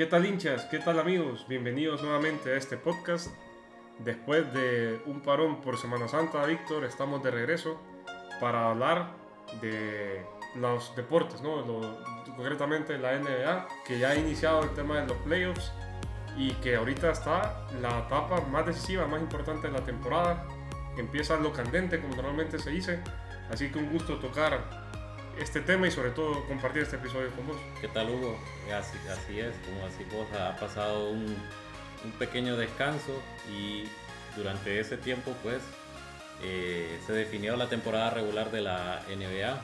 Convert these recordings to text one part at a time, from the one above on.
¿Qué tal hinchas? ¿Qué tal amigos? Bienvenidos nuevamente a este podcast. Después de un parón por Semana Santa, Víctor, estamos de regreso para hablar de los deportes, ¿no? concretamente la NBA, que ya ha iniciado el tema de los playoffs y que ahorita está la etapa más decisiva, más importante de la temporada. Empieza lo candente, como normalmente se dice. Así que un gusto tocar este tema y sobre todo compartir este episodio con vos. ¿Qué tal Hugo? Así, así es, como así vos ha pasado un, un, pequeño descanso y durante ese tiempo pues eh, se definió la temporada regular de la NBA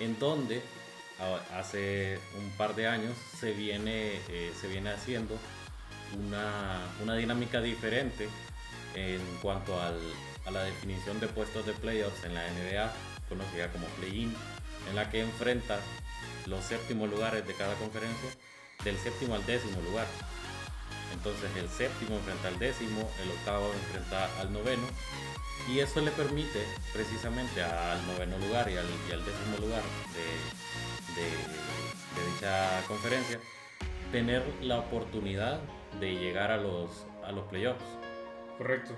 en donde hace un par de años se viene, eh, se viene haciendo una, una, dinámica diferente en cuanto al, a la definición de puestos de playoffs en la NBA, conocida como play-in en la que enfrenta los séptimos lugares de cada conferencia, del séptimo al décimo lugar. Entonces el séptimo enfrenta al décimo, el octavo enfrenta al noveno, y eso le permite precisamente al noveno lugar y al, décimo lugar de, de, dicha conferencia tener la oportunidad de llegar a los, a los playoffs. Correcto.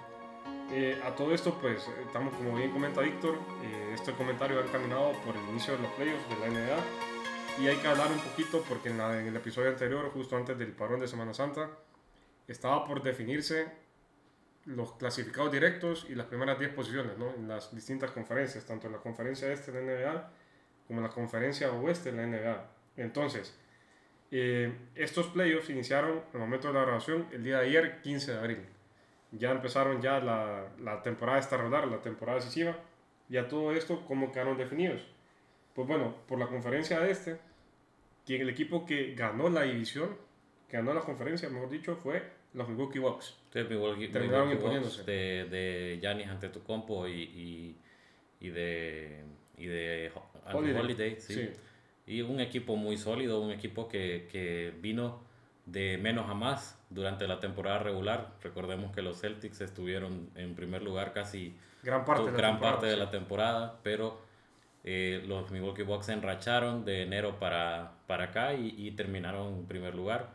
Eh, a todo esto, pues, estamos, como bien comenta Víctor, eh, este comentario ha encaminado por el inicio de los playoffs de la NBA. Y hay que hablar un poquito porque en, en, el episodio anterior, justo antes del parón de Semana Santa, estaba por definirse los clasificados directos y las primeras 10 posiciones ¿no? en las distintas conferencias, tanto en la conferencia este de la NBA como en la conferencia oeste de la NBA. Entonces, eh, estos playoffs iniciaron al momento de la grabación el día de ayer, 15 de abril ya empezaron ya la, la temporada esta rodar, la temporada decisiva, ya todo esto, ¿cómo quedaron definidos? Pues bueno, por la conferencia de este, quien el equipo que ganó la división, que ganó la conferencia, mejor dicho, fue los Milwaukee Bucks. Milwaukee, Terminaron imponiéndose. De, de Giannis Antetokounmpo y, y, y de, y de Holiday, Holiday sí. sí. Y un equipo muy sólido, un equipo que, que vino de menos a más durante la temporada regular. Recordemos que los Celtics estuvieron en primer lugar casi gran parte, de, la gran parte de la temporada, pero eh, los Milwaukee Bucks se enracharon de enero para, para acá y, terminaron en primer lugar.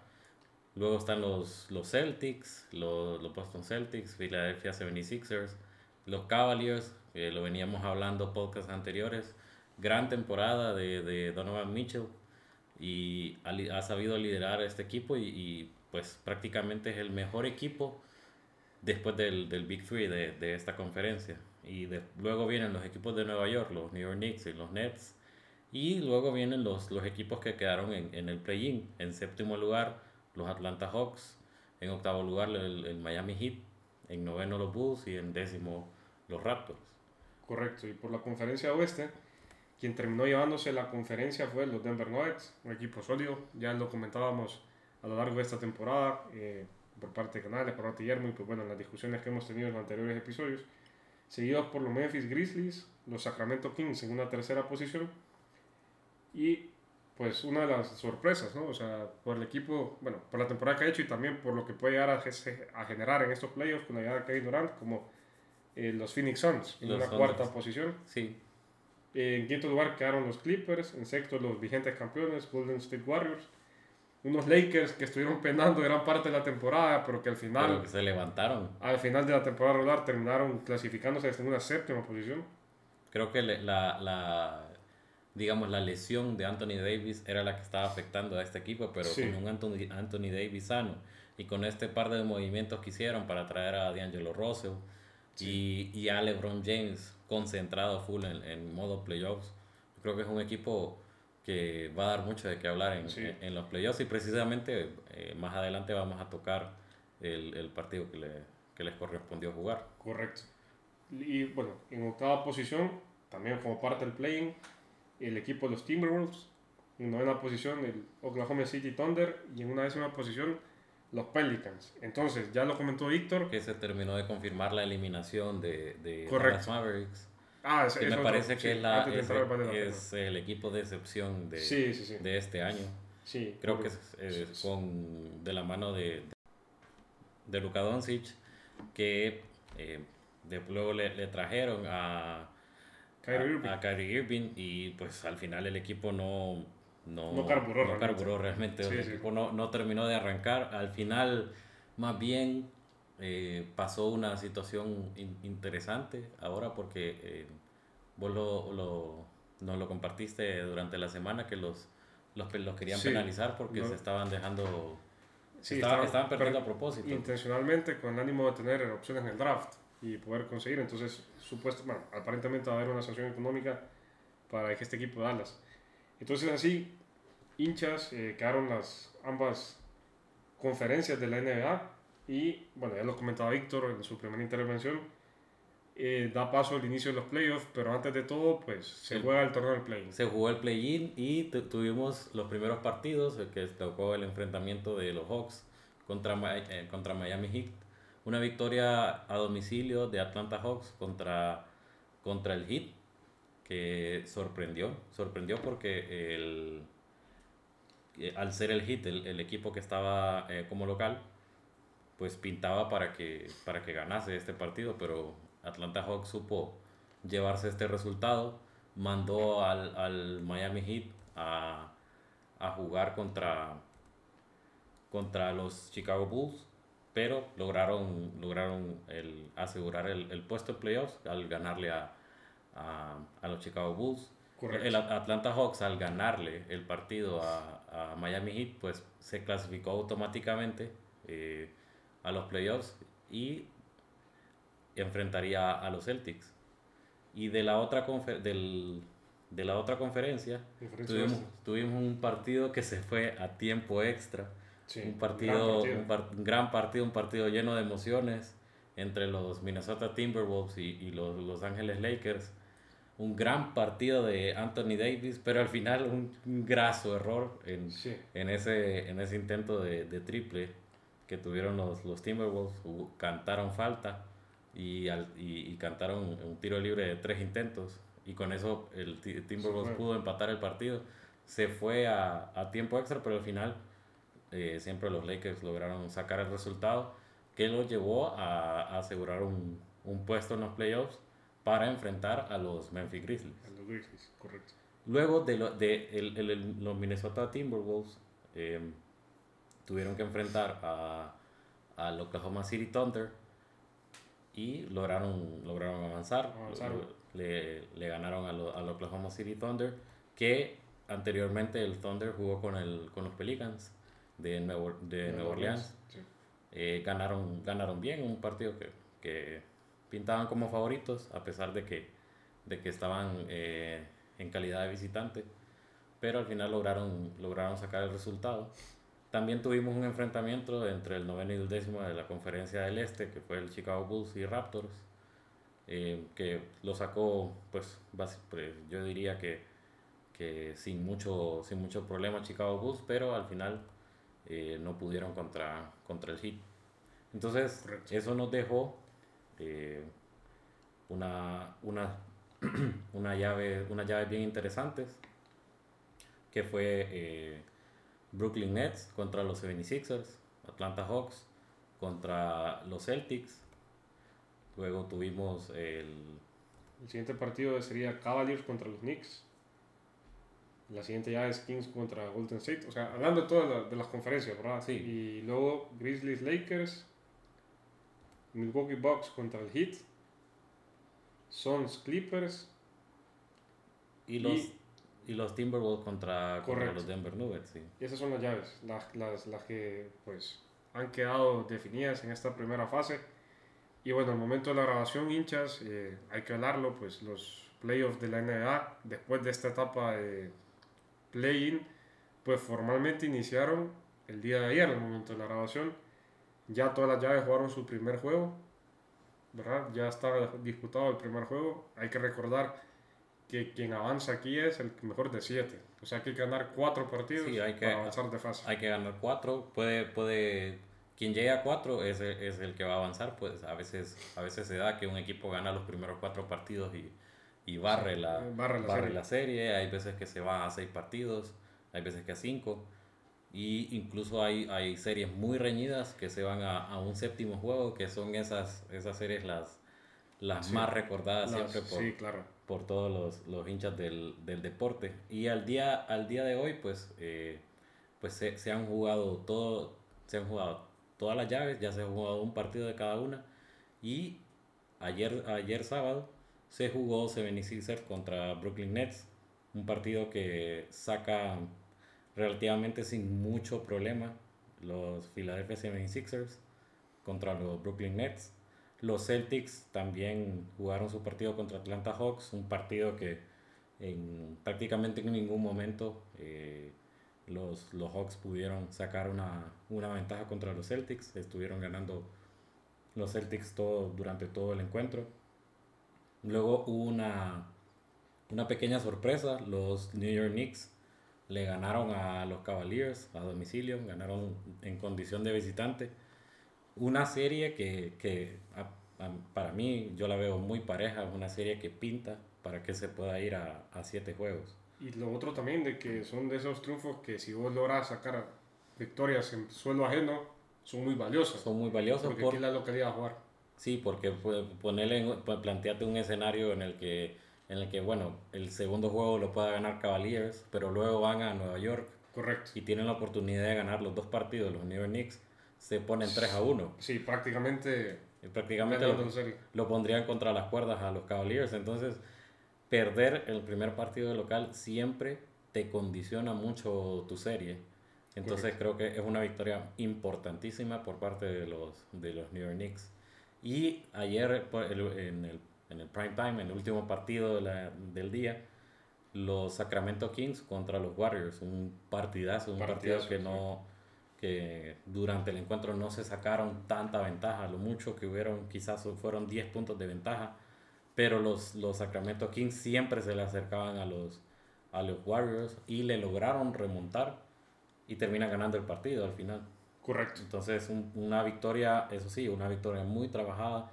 Luego están los, los Celtics, los, los Boston Celtics, Philadelphia 76ers, los Cavaliers, que lo veníamos hablando podcasts anteriores. Gran temporada de, de Donovan Mitchell y ha, sabido liderar este equipo y, pues prácticamente es el mejor equipo después del, del Big Three de, de, esta conferencia. Y luego vienen los equipos de Nueva York, los New York Knicks y los Nets. Y luego vienen los, los equipos que quedaron en, en el play-in. En séptimo lugar, los Atlanta Hawks. En octavo lugar, el, el, Miami Heat. En noveno, los Bulls. Y en décimo, los Raptors. Correcto. Y por la conferencia oeste, quien terminó llevándose la conferencia fue los Denver Nuggets, un equipo sólido, ya lo comentábamos a lo largo de esta temporada eh, por parte de Canales, por parte de Guillermo y pues bueno, en las discusiones que hemos tenido en los anteriores episodios, seguidos por los Memphis Grizzlies, los Sacramento Kings en una tercera posición y pues una de las sorpresas, ¿no? O sea, por el equipo, bueno, por la temporada que ha hecho y también por lo que puede llegar a, a generar en estos playoffs con la llegada de Kevin Durant, como eh, los Phoenix Suns en una cuarta posición. Sí. En quinto lugar quedaron los Clippers, en sexto los vigentes campeones Golden State Warriors. Unos Lakers que estuvieron penando gran parte de la temporada, pero que al final... se levantaron. Al final de la temporada regular terminaron clasificándose en una séptima posición. Creo que la, la, digamos, la lesión de Anthony Davis era la que estaba afectando a este equipo, pero con un Anthony, Anthony Davis sano y con este par de movimientos que hicieron para traer a D'Angelo Russell y, y a LeBron James concentrado full en, en, modo playoffs. Creo que es un equipo que va a dar mucho de qué hablar en, en, los playoffs y precisamente eh, más adelante vamos a tocar el, el partido que, le, que, les correspondió jugar. Correcto. Y bueno, en octava posición, también como parte del playing, el equipo de los Timberwolves. En novena posición, el Oklahoma City Thunder. Y en una décima posición, los Pelicans. Entonces, ya lo comentó Víctor. Que se terminó de confirmar la eliminación de, de Dallas Mavericks. Ah, que me parece que es, la, es, el equipo de excepción de, de este año. Sí, Creo que es, con, de la mano de, de Luka Doncic, que eh, luego le, le, trajeron a, Kyrie Irving. a, Kyrie Irving y pues al final el equipo no, no, no carburó, no carburó realmente. el equipo no, no, terminó de arrancar. Al final, más bien, eh, pasó una situación interesante ahora porque eh, vos lo, lo, nos lo compartiste durante la semana que los, los, los querían penalizar porque se estaban dejando... estaban, estaban, perdiendo a propósito. Intencionalmente con el ánimo de tener opciones en el draft y poder conseguir. Entonces, supuesto, bueno, aparentemente va a haber una sanción económica para que este equipo de Dallas. Entonces, así, hinchas eh, quedaron las ambas conferencias de la NBA y, bueno, ya lo comentaba Víctor en su primera intervención, eh, da paso al inicio de los playoffs, pero antes de todo, pues se juega el torneo del play-in. Se jugó el play-in y tuvimos los primeros partidos, el que tocó el enfrentamiento de los Hawks contra, eh, contra Miami Heat. Una victoria a domicilio de Atlanta Hawks contra, contra el Heat, que sorprendió, sorprendió porque el, eh, al ser el Heat, el, equipo que estaba como local, pues pintaba para que, para que ganase este partido, pero Atlanta Hawks supo llevarse este resultado, mandó al, al Miami Heat a, a, jugar contra, contra los Chicago Bulls, pero lograron, lograron el, asegurar el, el puesto de playoffs al ganarle a, a, a los Chicago Bulls. El Atlanta Hawks al ganarle el partido a, a, Miami Heat, pues se clasificó automáticamente eh, a los playoffs y enfrentaría a los Celtics. Y de la otra, del, de la otra conferencia tuvimos, tuvimos, un partido que se fue a tiempo extra. un, partido, Un, gran partido, un partido lleno de emociones entre los Minnesota Timberwolves y, y los Los Ángeles Lakers. Un gran partido de Anthony Davis, pero al final un, graso error en, en, ese, en ese intento de, de triple que tuvieron los, los Timberwolves. Cantaron falta y, al, y, cantaron un tiro libre de tres intentos y con eso el Timberwolves pudo empatar el partido. Se fue a, a tiempo extra, pero al final eh, siempre los Lakers lograron sacar el resultado que los llevó a, a asegurar un, un, puesto en los playoffs para enfrentar a los Memphis Grizzlies. los Grizzlies, correcto. Luego de, lo, de el, el, los Minnesota Timberwolves eh, tuvieron que enfrentar a, al Oklahoma City Thunder y lograron, lograron avanzar. Le, le, ganaron al Oklahoma City Thunder, que anteriormente el Thunder jugó con, el, con los Pelicans de, Nuevo, de Nueva Orleans. Eh, ganaron, ganaron bien un partido que, que, pintaban como favoritos, a pesar de que, de que estaban eh, en calidad de visitante, pero al final lograron, lograron sacar el resultado. También tuvimos un enfrentamiento entre el noveno y el décimo de la conferencia del Este, que fue el Chicago Bulls y Raptors, eh, que lo sacó, pues, pues, yo diría que, que, sin, mucho, sin mucho problema Chicago Bulls, pero al final eh, no pudieron contra, contra el Heat. Entonces, eso nos dejó eh, una, una, una, llave, unas llaves bien interesantes, que fue Brooklyn Nets contra los 76ers, Atlanta Hawks contra los Celtics. Luego tuvimos el... El siguiente partido sería Cavaliers contra los Knicks. La siguiente ya es Kings contra Golden State. O sea, hablando de todas de las conferencias, ¿verdad? Sí. Y luego Grizzlies Lakers, Milwaukee Bucks contra el Heat, Suns Clippers. Y los y los Timberwolves contra, los Denver Nuggets, sí. Y esas son las llaves, las, las, las, que pues han quedado definidas en esta primera fase. Y bueno, al momento de la grabación, hinchas, eh, hay que hablarlo, pues los playoffs de la NBA, después de esta etapa de play-in, pues formalmente iniciaron el día de ayer, al momento de la grabación. Ya todas las llaves jugaron su primer juego, ¿verdad? Ya estaba disputado el primer juego. Hay que recordar que quien avanza aquí es el mejor de siete. O sea, hay que ganar cuatro partidos hay que, para avanzar de fase. Hay que ganar cuatro. Puede, puede, quien llegue a cuatro es, es el que va a avanzar. Pues a veces, a veces se da que un equipo gana los primeros cuatro partidos y, y barre, la, barre, la, serie. la, serie. Hay veces que se va a seis partidos, hay veces que a cinco. Y incluso hay, hay series muy reñidas que se van a, a un séptimo juego, que son esas, esas series las, las más recordadas siempre por, sí, claro por todos los, los hinchas del, del, deporte. Y al día, al día de hoy, pues, eh, pues se, se, han jugado todo, se han jugado todas las llaves, ya se ha jugado un partido de cada una. Y ayer, ayer sábado se jugó 76ers contra Brooklyn Nets, un partido que saca relativamente sin mucho problema los Philadelphia 76ers contra los Brooklyn Nets. Los Celtics también jugaron su partido contra Atlanta Hawks, un partido que en, prácticamente en ningún momento eh, los, los Hawks pudieron sacar una, una, ventaja contra los Celtics. Estuvieron ganando los Celtics todo, durante todo el encuentro. Luego hubo una, una pequeña sorpresa. Los New York Knicks le ganaron a los Cavaliers a domicilio, ganaron en condición de visitante una serie que, que para mí yo la veo muy pareja, una serie que pinta para que se pueda ir a, a, siete juegos. Y lo otro también de que son de esos triunfos que si vos logras sacar victorias en suelo ajeno, son muy valiosos. Son muy valiosos. Porque aquí la localidad a jugar. Sí, porque ponerle, planteate un escenario en el que, en el que, bueno, el segundo juego lo pueda ganar Cavaliers, pero luego van a Nueva York. Correcto. Y tienen la oportunidad de ganar los dos partidos, los New York Knicks se ponen 3 a 1. Sí, prácticamente. Y prácticamente lo, lo, pondrían contra las cuerdas a los Cavaliers. Entonces, perder el primer partido de local siempre te condiciona mucho tu serie. Entonces, creo que es una victoria importantísima por parte de los, de los New York Knicks. Y ayer, pues, en el, en el prime time, en el último partido de la, del día, los Sacramento Kings contra los Warriors. Un partidazo, un partido que no que durante el encuentro no se sacaron tanta ventaja, lo mucho que hubieron quizás fueron 10 puntos de ventaja, pero los, los Sacramento Kings siempre se le acercaban a los, a los Warriors y le lograron remontar y termina ganando el partido al final. Correcto. Entonces una victoria, eso sí, una victoria muy trabajada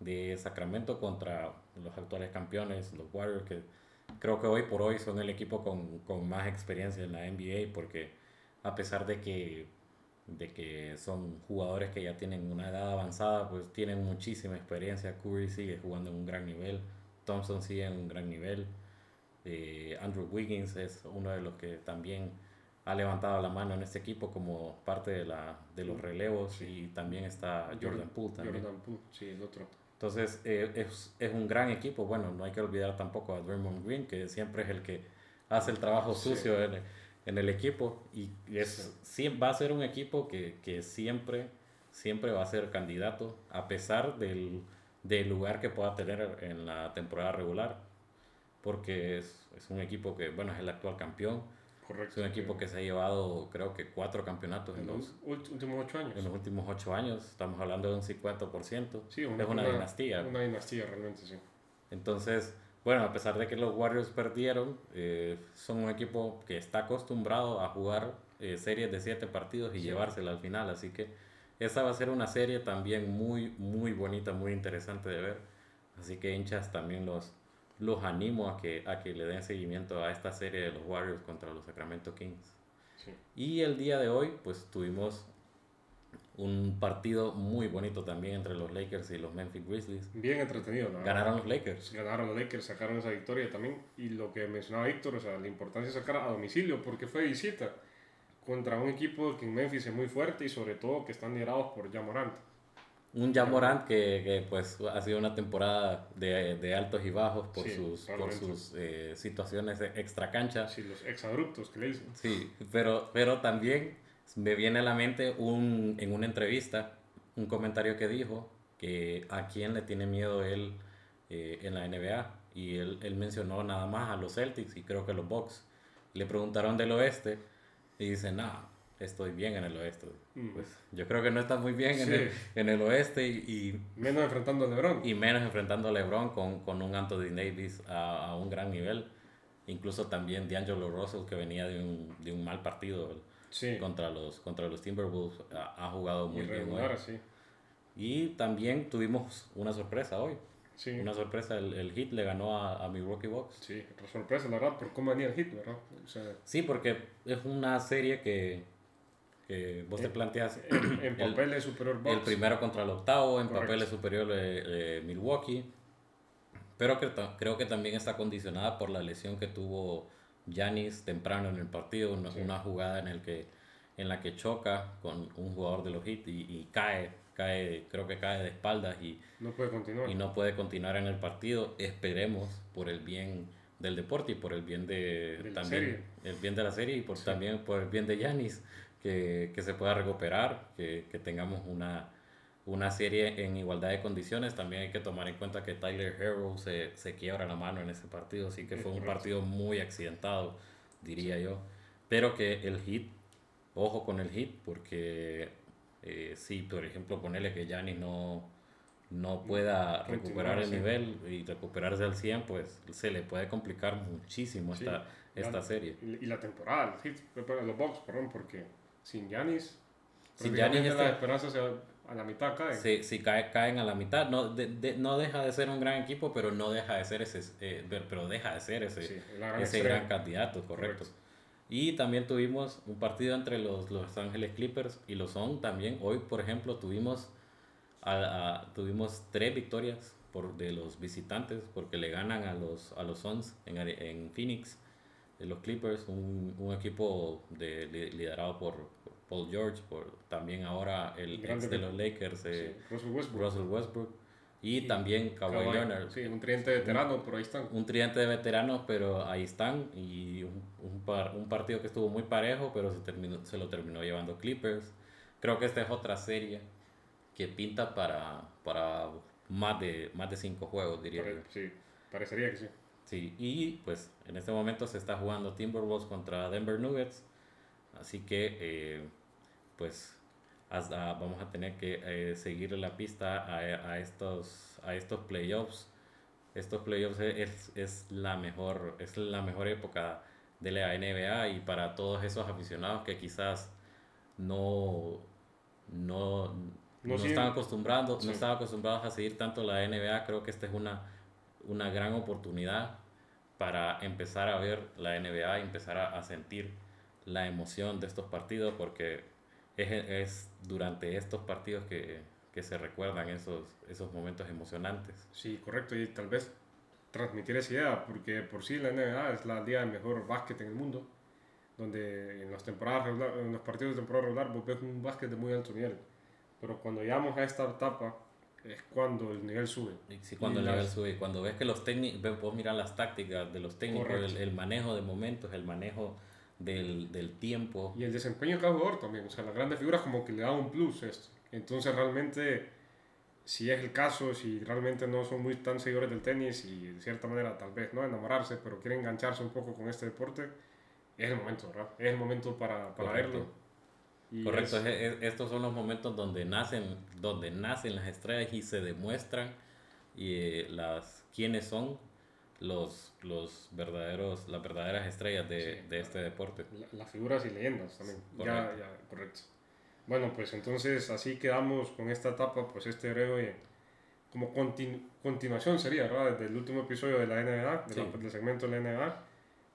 de Sacramento contra los actuales campeones, los Warriors, que creo que hoy por hoy son el equipo con, con más experiencia en la NBA porque a pesar de que de que son jugadores que ya tienen una edad avanzada, pues tienen muchísima experiencia. Curry sigue jugando en un gran nivel, Thompson sigue en un gran nivel, eh, Andrew Wiggins es uno de los que también ha levantado la mano en este equipo como parte de, la, de los relevos y también está Jordan Poole también. Jordan Poole, sí, el otro. Entonces eh, es, es, un gran equipo. Bueno, no hay que olvidar tampoco a Draymond Green, que siempre es el que hace el trabajo sucio en, en el equipo y es, va a ser un equipo que, que, siempre, siempre va a ser candidato a pesar del, del, lugar que pueda tener en la temporada regular porque es, es, un equipo que, bueno, es el actual campeón. Correcto. Es un equipo que se ha llevado, creo que, cuatro campeonatos en, los últimos ocho años. En los últimos ocho años, estamos hablando de un 50%. Sí, una, es una, dinastía. Una dinastía, realmente, sí. Entonces, bueno, a pesar de que los Warriors perdieron, eh, son un equipo que está acostumbrado a jugar eh, series de siete partidos y llevársela al final. Así que esa va a ser una serie también muy, muy bonita, muy interesante de ver. Así que hinchas también los, los animo a que, a que le den seguimiento a esta serie de los Warriors contra los Sacramento Kings. Y el día de hoy, pues tuvimos un partido muy bonito también entre los Lakers y los Memphis Grizzlies. Bien entretenido, ¿no? Ganaron los Lakers. Ganaron los Lakers, sacaron esa victoria también. Y lo que mencionaba Víctor, o sea, la importancia de sacar a domicilio, porque fue visita contra un equipo que en Memphis es muy fuerte y sobre todo que están liderados por Jamorant. Un Jamorant que, que, pues ha sido una temporada de, de altos y bajos por sus, por sus eh, situaciones extra cancha. Sí, los exabruptos que le dicen. Sí, pero, pero también me viene a la mente un, en una entrevista un comentario que dijo que a quién le tiene miedo él eh, en la NBA y él, él, mencionó nada más a los Celtics y creo que a los Bucks. Le preguntaron del oeste y dice, no, estoy bien en el oeste. Mm. Pues yo creo que no está muy bien en, el, en, el, oeste y, Menos enfrentando a LeBron. Y menos enfrentando a LeBron con, con un Anthony Davis a, a, un gran nivel. Incluso también D'Angelo Russell que venía de un, de un mal partido contra, los, contra los Timberwolves. Ha, jugado muy bien Y también tuvimos una sorpresa hoy. Una sorpresa, el, el Heat le ganó a, a Milwaukee Bucks. Sí, sorpresa, la verdad, por cómo venía el Heat, ¿verdad? sí, porque es una serie que, que vos te planteas. En, papel es superior El primero contra el octavo, en papel es superior Milwaukee. Pero que, creo que también está condicionada por la lesión que tuvo Yanis temprano en el partido, una, una jugada en, el que, en la que choca con un jugador de los Heat y, y cae cae, creo que cae de espaldas y no puede continuar. Y no puede continuar en el partido. Esperemos por el bien del deporte y por el bien de, también el bien de la serie y por también por el bien de Yanis que, que, se pueda recuperar, que, que, tengamos una, una serie en igualdad de condiciones. También hay que tomar en cuenta que Tyler Harrow se, se quiebra la mano en ese partido, así que fue un partido muy accidentado, diría yo. Pero que el hit, ojo con el hit, porque eh, sí, por ejemplo, ponerle que Yanis no, no pueda recuperar el nivel y recuperarse al 100, pues se le puede complicar muchísimo esta, esta serie. Y la temporada, los Bucks, perdón, porque sin Yanis, sin Yanis las esperanzas a la mitad caen. Sí, sí caen a la mitad. No, no deja de ser un gran equipo, pero no deja de ser ese, eh, pero deja de ser ese, ese gran candidato, correcto. Y también tuvimos un partido entre los Los Ángeles Clippers y los Suns también. Hoy, por ejemplo, tuvimos, a, tuvimos tres victorias por, de los visitantes porque le ganan a los, a los Suns en, en Phoenix. De los Clippers, un, un equipo de, liderado por, Paul George, por también ahora el ex de los Lakers, eh, Russell Westbrook y también Kawhi, Leonard. Sí, un tridente de veteranos, pero ahí están. Un tridente de veteranos, pero ahí están. Y un, un, par, un partido que estuvo muy parejo, pero se, terminó, se lo terminó llevando Clippers. Creo que esta es otra serie que pinta para, para más, de, más de cinco juegos, diría yo. Sí, parecería que sí. Sí, y pues en este momento se está jugando Timberwolves contra Denver Nuggets. Así que, eh, pues vamos a tener que eh, seguir la pista a, a, estos, a estos playoffs. Estos playoffs es, es, la mejor, es la mejor época de la NBA y para todos esos aficionados que quizás no, no, no, están acostumbrados, no están acostumbrados a seguir tanto la NBA, creo que esta es una, una gran oportunidad para empezar a ver la NBA y empezar a, a sentir la emoción de estos partidos porque es, es durante estos partidos que, que, se recuerdan esos, esos momentos emocionantes. Sí, correcto, y tal vez transmitir esa idea, porque por sí la NBA es la liga de mejor básquet en el mundo, donde en, las temporadas en los partidos de temporada regular vos ves un básquet de muy alto nivel, pero cuando llegamos a esta etapa es cuando el nivel sube. Sí, cuando el nivel sube, cuando ves que los técnicos, vos mirar las tácticas de los técnicos, el, el, manejo de momentos, el manejo del, del, tiempo. Y el desempeño de cada jugador también. O sea, las grandes figuras como que le da un plus esto. Entonces realmente, si es el caso, si realmente no son muy tan seguidores del tenis y de cierta manera tal vez no enamorarse, pero quieren engancharse un poco con este deporte, es el momento, ¿verdad? Es el momento para, para verlo. Correcto, estos son los momentos donde nacen, donde nacen las estrellas y se demuestran y, eh, las quiénes son los, los verdaderos, las verdaderas estrellas de, de este deporte. las figuras y leyendas también. Correcto. Ya, ya, correcto. Bueno, pues entonces así quedamos con esta etapa, pues este breve como continuación sería, ¿verdad? Desde el último episodio de la NBA, del segmento de la NBA.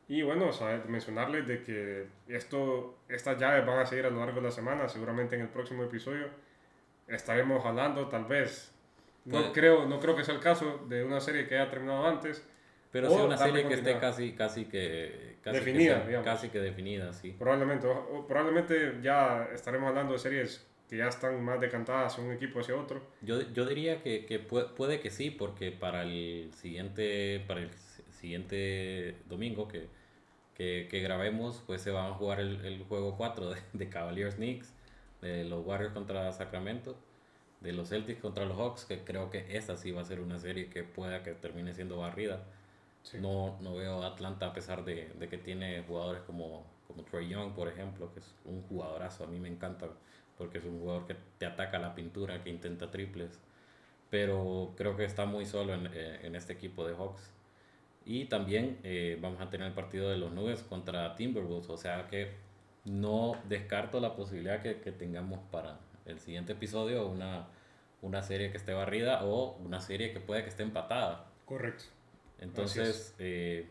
Y bueno, o mencionarles de que esto, estas llaves van a seguir a lo largo de la semana, seguramente en el próximo episodio estaremos hablando tal vez, no, creo, no creo que sea el caso de una serie que haya terminado antes, pero sí una serie que esté casi, casi que... Casi definida, que Casi que definida, sí. Probablemente, probablemente ya estaremos hablando de series que ya están más decantadas un equipo hacia otro. Yo, yo diría que, que puede, puede, que sí, porque para el siguiente, para el siguiente domingo que, que, que grabemos, pues se va a jugar el, el juego 4 de, de, Cavaliers Knicks, de los Warriors contra Sacramento, de los Celtics contra los Hawks, que creo que esta sí va a ser una serie que pueda que termine siendo barrida. No, no veo a Atlanta a pesar de, de, que tiene jugadores como, como Trey Young, por ejemplo, que es un jugadorazo. A mí me encanta porque es un jugador que te ataca la pintura, que intenta triples. Pero creo que está muy solo en, eh, en este equipo de Hawks. Y también eh, vamos a tener el partido de los Nubes contra Timberwolves. O sea que no descarto la posibilidad que, que tengamos para el siguiente episodio una, una serie que esté barrida o una serie que puede que esté empatada. Correcto. Entonces, eh,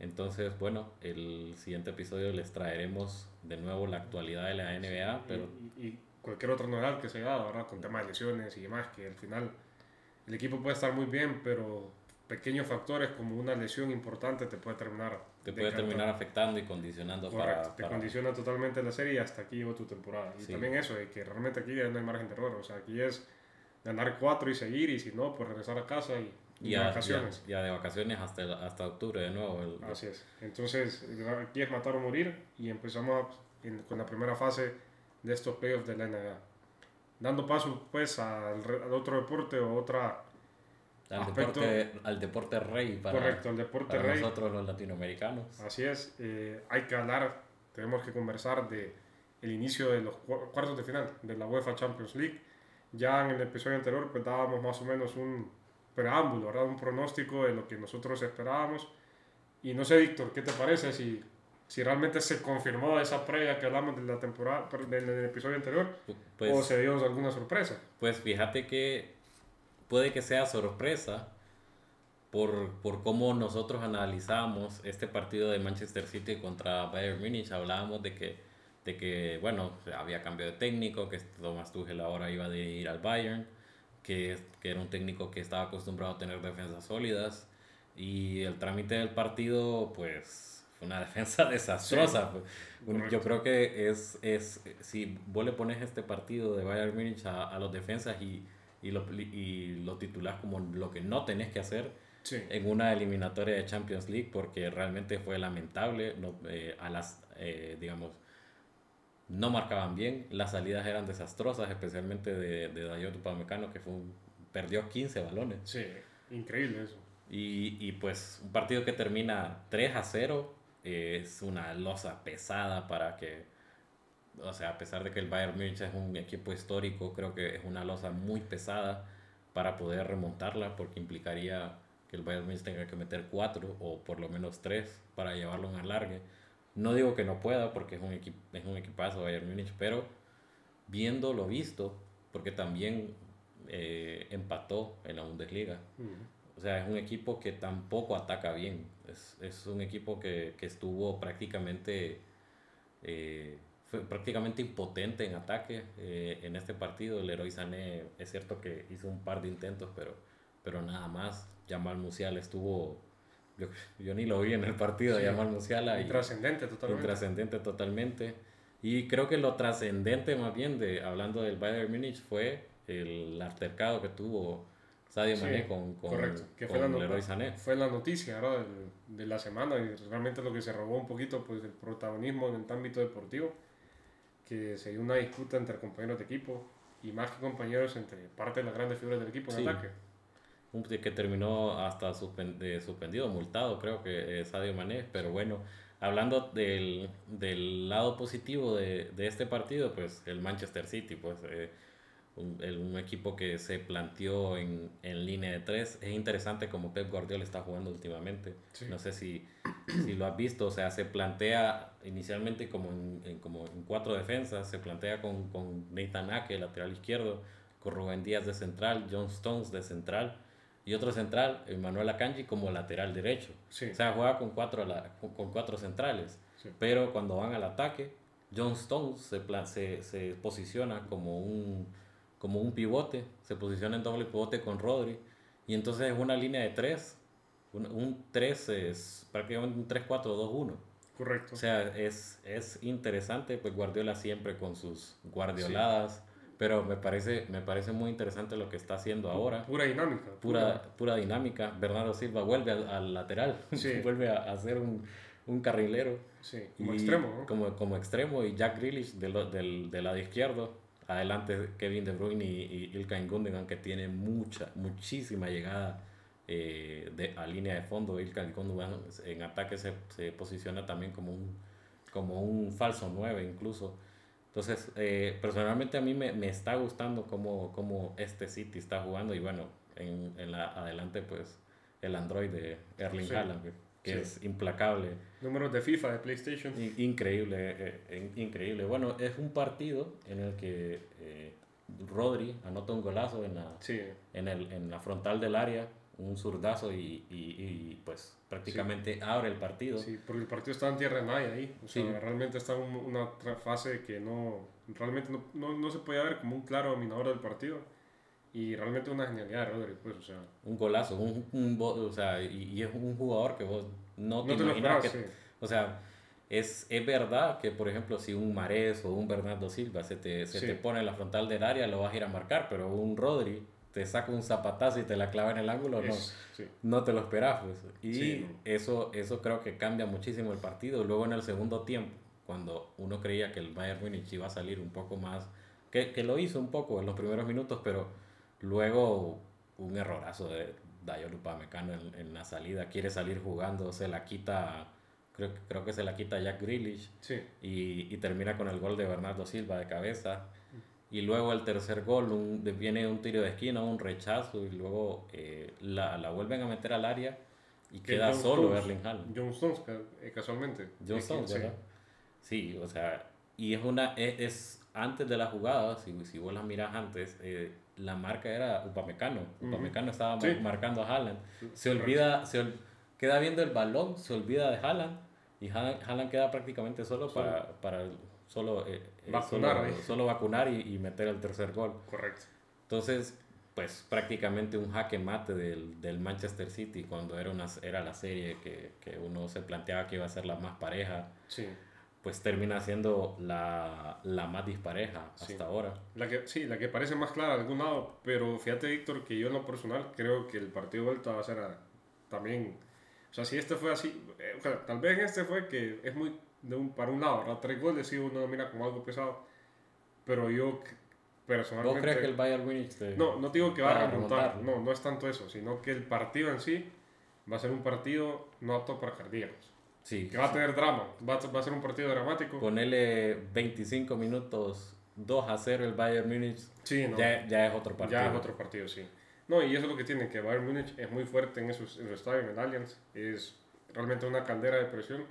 entonces, bueno, el siguiente episodio les traeremos de nuevo la actualidad de la NBA. pero... Y, cualquier otra novedad que se haya dado, ¿verdad? Con temas de lesiones y demás, que al final el equipo puede estar muy bien, pero pequeños factores como una lesión importante te puede terminar. Te puede terminar afectando y condicionando Correcto, te condiciona totalmente la serie y hasta aquí llegó tu temporada. Y también eso, de que realmente aquí no hay margen de error. O sea, aquí es ganar cuatro y seguir, y si no, pues regresar a casa y, y, de vacaciones. Ya, de vacaciones hasta, hasta octubre de nuevo. Así es. Entonces, aquí es matar o morir y empezamos con la primera fase de estos playoffs de la NBA. Dando paso pues al, al otro deporte o otra al deporte, al deporte rey para, correcto, al deporte para nosotros los latinoamericanos. Así es, eh, hay que hablar, tenemos que conversar de el inicio de los cuartos de final de la UEFA Champions League. Ya en el episodio anterior pues dábamos más o menos un preámbulo, ¿verdad? un pronóstico de lo que nosotros esperábamos. Y no sé, Víctor, ¿qué te parece si, si realmente se confirmó esa previa que hablamos de la temporada, del, episodio anterior, pues, o se dio alguna sorpresa? Pues fíjate que puede que sea sorpresa por, por cómo nosotros analizamos este partido de Manchester City contra Bayern Munich. Hablábamos de que, de que, bueno, había cambio de técnico, que Thomas Tuchel ahora iba a ir al Bayern, que, que era un técnico que estaba acostumbrado a tener defensas sólidas. Y el trámite del partido, pues, fue una defensa desastrosa. Yo creo que es, es, si vos le pones este partido de Bayern Munich a, a los defensas y y lo, y lo titulás como lo que no tenés que hacer en una eliminatoria de Champions League porque realmente fue lamentable. No, eh, a las, eh, digamos, no marcaban bien, las salidas eran desastrosas, especialmente de, de Dayot Upamecano que fue perdió 15 balones. Sí, increíble eso. Y, y, pues un partido que termina 3 a 0 es una losa pesada para que o sea, a pesar de que el Bayern Múnich es un equipo histórico, creo que es una losa muy pesada para poder remontarla, porque implicaría que el Bayern Múnich tenga que meter cuatro o por lo menos tres para llevarlo en alargue. No digo que no pueda, porque es un, equipo, es un equipazo Bayern Múnich, pero viendo lo visto, porque también eh, empató en la Bundesliga. O sea, es un equipo que tampoco ataca bien. Es, es un equipo que, que estuvo prácticamente eh, fue prácticamente impotente en ataque eh, en este partido. El héroe Sané es cierto que hizo un par de intentos, pero, pero nada más. Jamal Musiala estuvo. Yo, yo ni lo vi en el partido de Jamal Musiala. Intrascendente totalmente. Intrascendente totalmente. Y creo que lo trascendente más bien, de, hablando del Bayern Munich, fue el altercado que tuvo Sadio Mané con, con, que fue la Sané. Fue la noticia de la semana y realmente lo que se robó un poquito pues, el protagonismo en el ámbito deportivo que se dio una disputa entre compañeros de equipo y más que compañeros entre parte de las grandes figuras del equipo en ataque. Un que terminó hasta suspendido, multado, creo que es Sadio Mané, pero bueno, hablando del, del lado positivo de, de, este partido, pues el Manchester City, pues eh, un, un, equipo que se planteó en, en, línea de tres. Es interesante como Pep Guardiola está jugando últimamente. No sé si, si, lo has visto, o sea, se plantea inicialmente como en, como en cuatro defensas, se plantea con, con Nathan Ake, lateral izquierdo, con Rubén Díaz de central, John Stones de central y otro central, Manuel Akanji como lateral derecho. O sea, juega con cuatro, con, cuatro centrales. Pero cuando van al ataque, John Stones se, se, se posiciona como un como un pivote, se posiciona en doble pivote con Rodri, y entonces es una línea de tres, un, un 3 es prácticamente un 3-4-2-1. Correcto. O sea, es, es interesante, pues Guardiola siempre con sus guardioladas, pero me parece, me parece muy interesante lo que está haciendo ahora. Pura dinámica. Pura, pura dinámica. Bernardo Silva vuelve al, lateral, vuelve a, hacer un, un carrilero. Sí, como extremo. Como, como extremo, y Jack Grealish del, del, del lado izquierdo adelante Kevin De Bruyne y, y Ilkay Gundogan que tiene mucha, muchísima llegada eh, de, a línea de fondo. Ilkay Gundogan en ataque se, se, posiciona también como un, como un falso 9 incluso. Entonces, eh, personalmente a mí me, me, está gustando cómo, cómo este City está jugando y bueno, en, en la adelante pues el Android de Erling Haaland que es implacable. Números de FIFA, de PlayStation. Increíble, eh, eh, increíble. Bueno, es un partido en el que eh, Rodri anota un golazo en la, en, el, en la frontal del área, un zurdazo y, y, y pues prácticamente abre el partido. Sí, porque el partido está en tierra de nadie ahí. O sea, realmente está en una fase que no, realmente no, no, no se podía ver como un claro dominador del partido. Y realmente una genialidad de Rodri, pues, o sea. Un golazo, un, un o sea, y, es un jugador que vos no te, No te esperabas, que, sí. o sea, es, es verdad que, por ejemplo, si un Marés o un Bernardo Silva se te, se te pone en la frontal del área, lo vas a ir a marcar, pero un Rodri te saca un zapatazo y te la clava en el ángulo, no, Es- sí. no te lo esperas. Pues. Y Sí, no. eso, eso creo que cambia muchísimo el partido. Luego en el segundo tiempo, cuando uno creía que el Bayern Múnich iba a salir un poco más, que, que lo hizo un poco en los primeros minutos, pero luego un errorazo de Dayot Upamecano en, en la salida. Quiere salir jugando, se la quita, creo, que- creo que se la quita Jack Grealish Sí. y, y termina con el gol de Bernardo Silva de cabeza. Y luego el tercer gol, un, viene un tiro de esquina, un rechazo y luego eh, la, la vuelven a meter al área y Que queda John solo Stones- Erling Haaland. John Stones, eh, casualmente. John Stones, sí. ¿verdad? Sí, o sea, y es una, es, es antes de la jugada, si, si vos la miras antes, eh, la marca era Upamecano. Upamecano estaba mar- Sí. marcando a Haaland. Se olvida, se ol- queda viendo el balón, se olvida de Haaland y Haaland, Haaland queda prácticamente solo, Solo. para, para solo, eh, Vacunar solo, solo vacunar y, y meter el tercer gol. Correcto. Entonces, pues prácticamente un jaque mate del, del Manchester City cuando era, una, era la serie que, que uno se planteaba que iba a ser la más pareja, Sí. pues termina siendo la, la más dispareja hasta Sí. ahora. La que, sí, la que parece más clara de algún lado, pero fíjate, Víctor, que yo en lo personal creo que el partido de vuelta va a ser a- también. O sea, si este fue así, eh, o sea, tal vez este fue que es muy de un, para un lado, ¿verdad? Tres goles, sí, uno mira como algo pesado, pero yo personalmente. ¿Vos crees que el Bayern Munich te- No, no digo que va a remontar, no, no es tanto eso, sino que el partido en sí va a ser un partido no apto para cardíacos. Sí, Que va a tener drama, va a, va a ser un partido dramático. ponele 25 minutos 2 a 0 el Bayern Munich, Sí, no. ya, ya es otro partido. Ya es otro partido, sí. No, y eso es lo que tiene, que Bayern Múnich es muy fuerte en, esos, en su estadio, en el Allianz. Es realmente una caldera de presión.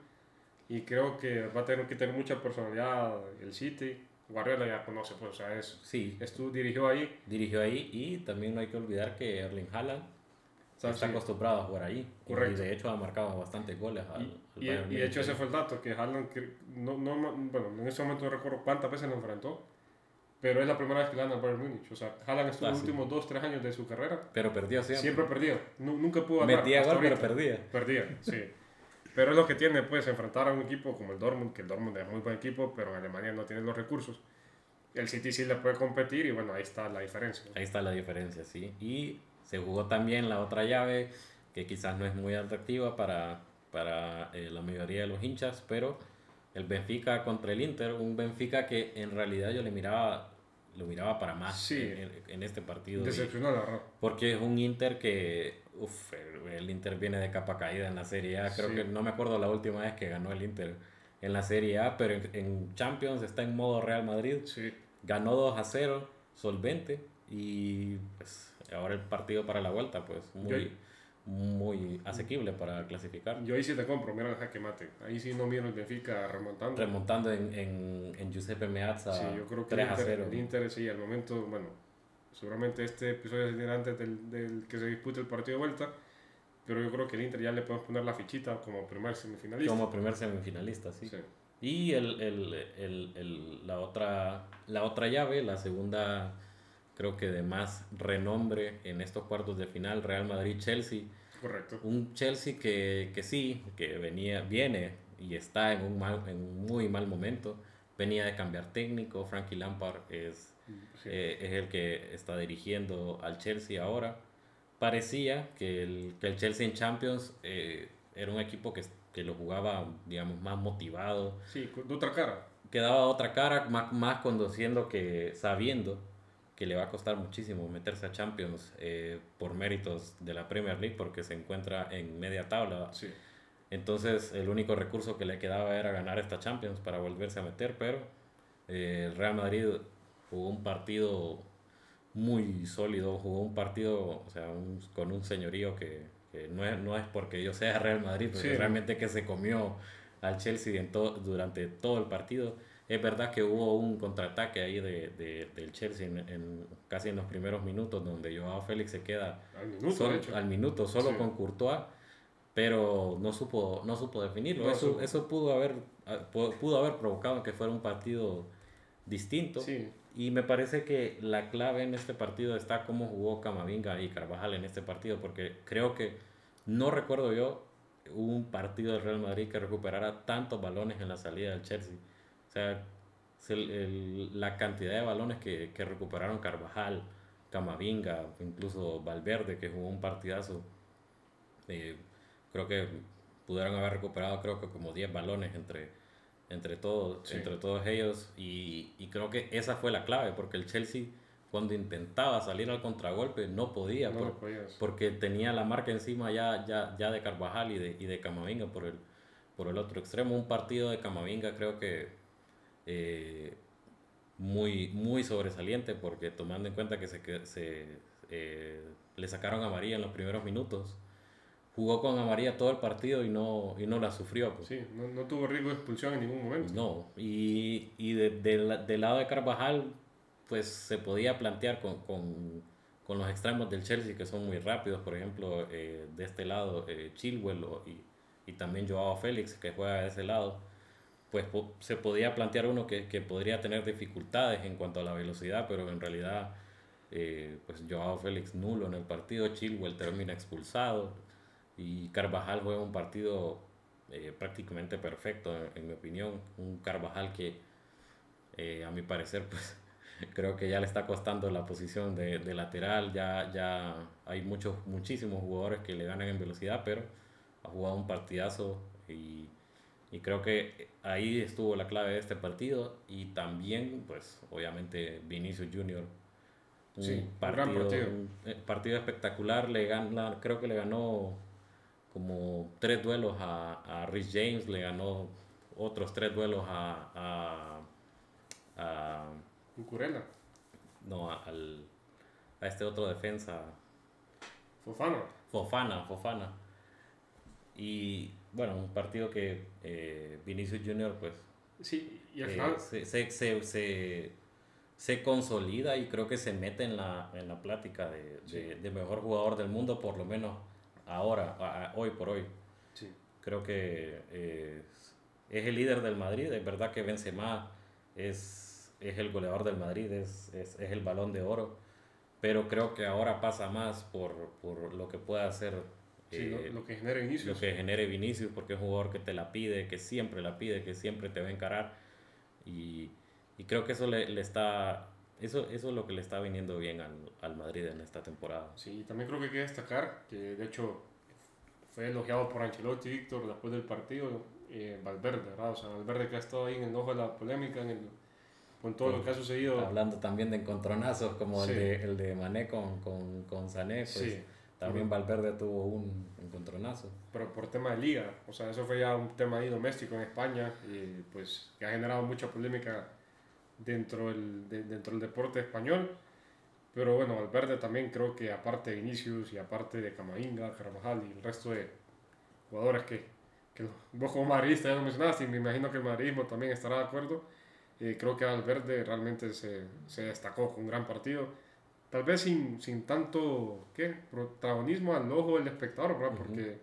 Y creo que va a tener que tener mucha personalidad el City. Guardiola ya conoce, pues, o sea, es, Sí, estuvo, dirigió ahí. dirigió ahí y también no hay que olvidar que Erling Haaland o sea, está sí. acostumbrado a jugar ahí. Y Correcto. de hecho ha marcado bastantes goles al, al Y, y, Bayern y de hecho ese fue el dato, que Haaland, no, no, bueno, en este momento no recuerdo cuántas veces lo enfrentó, pero es la primera vez que le gana al Bayern Múnich. O sea, Haaland estuvo Ah, los sí. últimos 2-3 años de su carrera, Pero perdió siempre. siempre. Nu- nunca pudo ganar. Metía gol, pero perdía. Perdía, sí. Pero es lo que tiene, pues, enfrentar a un equipo como el Dortmund, que el Dortmund es muy buen equipo, pero en Alemania no tiene los recursos. El City sí le puede competir y bueno, ahí está la diferencia. Ahí está la diferencia, sí. Y se jugó también la otra llave, que quizás no es muy atractiva para, para eh, la mayoría de los hinchas, pero el Benfica contra el Inter, un Benfica que en realidad yo le miraba, lo miraba para más Sí. en, en- este partido. Decepcionó, la verdad. porque es un Inter que, uff, el, el Inter viene de capa caída en la Serie A. Creo Sí. que no me acuerdo la última vez que ganó el Inter en la Serie A, pero en, en Champions está en modo Real Madrid. Sí, Ganó 2 a 0, solvente, y pues ahora el partido para la vuelta, pues muy, muy asequible para clasificar. yo ahí sí te compro, mira el jaque mate. Ahí sí no miro el Benfica remontando. Remontando en, en, en Giuseppe Meazza Sí, yo creo que 3 el a Inter, 0. el Inter, sí, al momento, bueno, seguramente este episodio se antes del, del que se dispute el partido de vuelta, pero yo creo que el Inter ya le podemos poner la fichita como primer semifinalista. Como primer semifinalista, sí. Sí. Y el, el, el, el- la, otra, la otra llave, la segunda, creo que de más renombre en estos cuartos de final, Real Madrid-Chelsea. Correcto. Un Chelsea que, que sí, que venía, viene y está en un, mal, en un muy mal momento. Venía de cambiar técnico, Frankie Lampard es, Sí. eh, es el que está dirigiendo al Chelsea ahora. Parecía que el, que el Chelsea en Champions eh, era un equipo que, que lo jugaba, digamos, más motivado, Sí, de otra cara. quedaba otra cara, más, más conociendo que sabiendo que le va a costar muchísimo meterse a Champions eh, por méritos de la Premier League porque se encuentra en media tabla. Sí. Entonces el único recurso que le quedaba era ganar esta Champions para volverse a meter, pero eh, el Real Madrid jugó un partido muy sólido, jugó un partido o sea, un- con un señorío que, que no, es, no es porque yo sea Real Madrid, pero Sí. realmente que se comió al Chelsea en to- durante todo el partido. Es verdad que hubo un contraataque ahí de, de- del Chelsea en, en- casi en los primeros minutos donde Joao Félix se queda Al minuto, solo- de hecho. al minuto solo Sí. con Courtois, pero no supo, no supo definirlo. No eso, eso pudo haber, ah, pu- pudo haber provocado que fuera un partido distinto. Sí. Y me parece que la clave en este partido está cómo jugó Camavinga y Carvajal en este partido, porque creo que no recuerdo yo un partido del Real Madrid que recuperara tantos balones en la salida del Chelsea. O sea, la cantidad de balones que, que, recuperaron Carvajal, Camavinga, incluso Valverde, que jugó un partidazo. Eh, creo que pudieron haber recuperado creo que como 10 balones entre, entre, todos, entre todos ellos y, y, creo que esa fue la clave porque el Chelsea cuando intentaba salir al contragolpe no podía, porque tenía la marca encima ya, ya, ya de Carvajal y de, y de Camavinga por el, por el otro extremo. Un partido de Camavinga creo que eh, muy, muy sobresaliente porque tomando en cuenta que se, se eh, le sacaron a María en los primeros minutos jugó con amarilla todo el partido y no, y no la sufrió. Pues. Sí, no, no, tuvo riesgo de expulsión en ningún momento. No, y, y de, del lado de Carvajal, pues se podía plantear con, con, con, los extremos del Chelsea que son muy rápidos, por ejemplo, eh, de este lado eh, Chilwell y, y, también Joao Félix que juega de ese lado, pues se podía plantear uno que, que, podría tener dificultades en cuanto a la velocidad, pero en realidad... Eh, pues Joao Félix nulo en el partido, Chilwell termina expulsado, y Carvajal juega un partido eh, prácticamente perfecto, en, mi opinión. Un Carvajal que, eh, a mi parecer, pues creo que ya le está costando la posición de, de, lateral. Ya, ya hay muchos, muchísimos jugadores que le ganan en velocidad, pero ha jugado un partidazo y, y creo que ahí estuvo la clave de este partido. Y también, pues, obviamente, Vinicius Junior. Un partido, partido. Un eh, partido espectacular. Le gana, creo que le ganó como tres duelos a, a Rich James, le ganó otros tres duelos a... a, a. No, al, a este otro defensa. Fofana. Fofana, Fofana. Y bueno, un partido que eh, Vinicius Junior pues... Sí, y al eh, final... se, se, se, se, consolida y creo que se mete en la, en la plática de, de, de mejor jugador del mundo, por lo menos ahora, hoy por hoy. Sí. Creo que eh, es el líder del Madrid, es verdad que Benzema es, es el goleador del Madrid, es, es, es, el balón de oro, pero creo que ahora pasa más por, por lo que pueda hacer. Eh, lo, que genere Vinicius. Lo que genere Vinicius, porque es un jugador que te la pide, que siempre la pide, que siempre te va a encarar. Y, y creo que eso le, le está eso, eso es lo que le está viniendo bien al, al Madrid en esta temporada. Sí, también creo que hay que destacar que de hecho fue elogiado por Ancelotti Víctor después del partido, eh, Valverde, ¿verdad? O sea, Valverde que ha estado ahí en el ojo de la polémica, en el, con todo lo que ha sucedido. Hablando también de encontronazos como el, de, el de Mané con, con, con Sané, pues sí. también Valverde tuvo un encontronazo. Pero por tema de liga, o sea, eso fue ya un tema ahí doméstico en España y pues que ha generado mucha polémica dentro del, dentro del deporte español. Pero bueno, Valverde también creo que aparte de Vinicius y aparte de Camavinga, Carvajal y el resto de jugadores que, que vos como madridista ya lo mencionaste y me imagino que el madridismo también estará de acuerdo, eh, creo que Valverde realmente se, se, destacó con un gran partido. Tal vez sin, sin tanto ¿qué? protagonismo al ojo del espectador, ¿verdad? Porque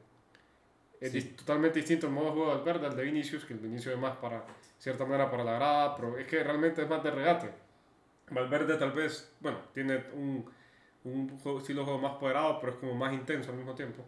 es totalmente distinto el modo de juego de Valverde al de Vinicius, que el Vinicius es más para cierta manera para la grada, pero es que realmente es más de regate. Valverde tal vez, bueno, tiene un, un juego, estilo de juego más poderado, pero es como más intenso al mismo tiempo,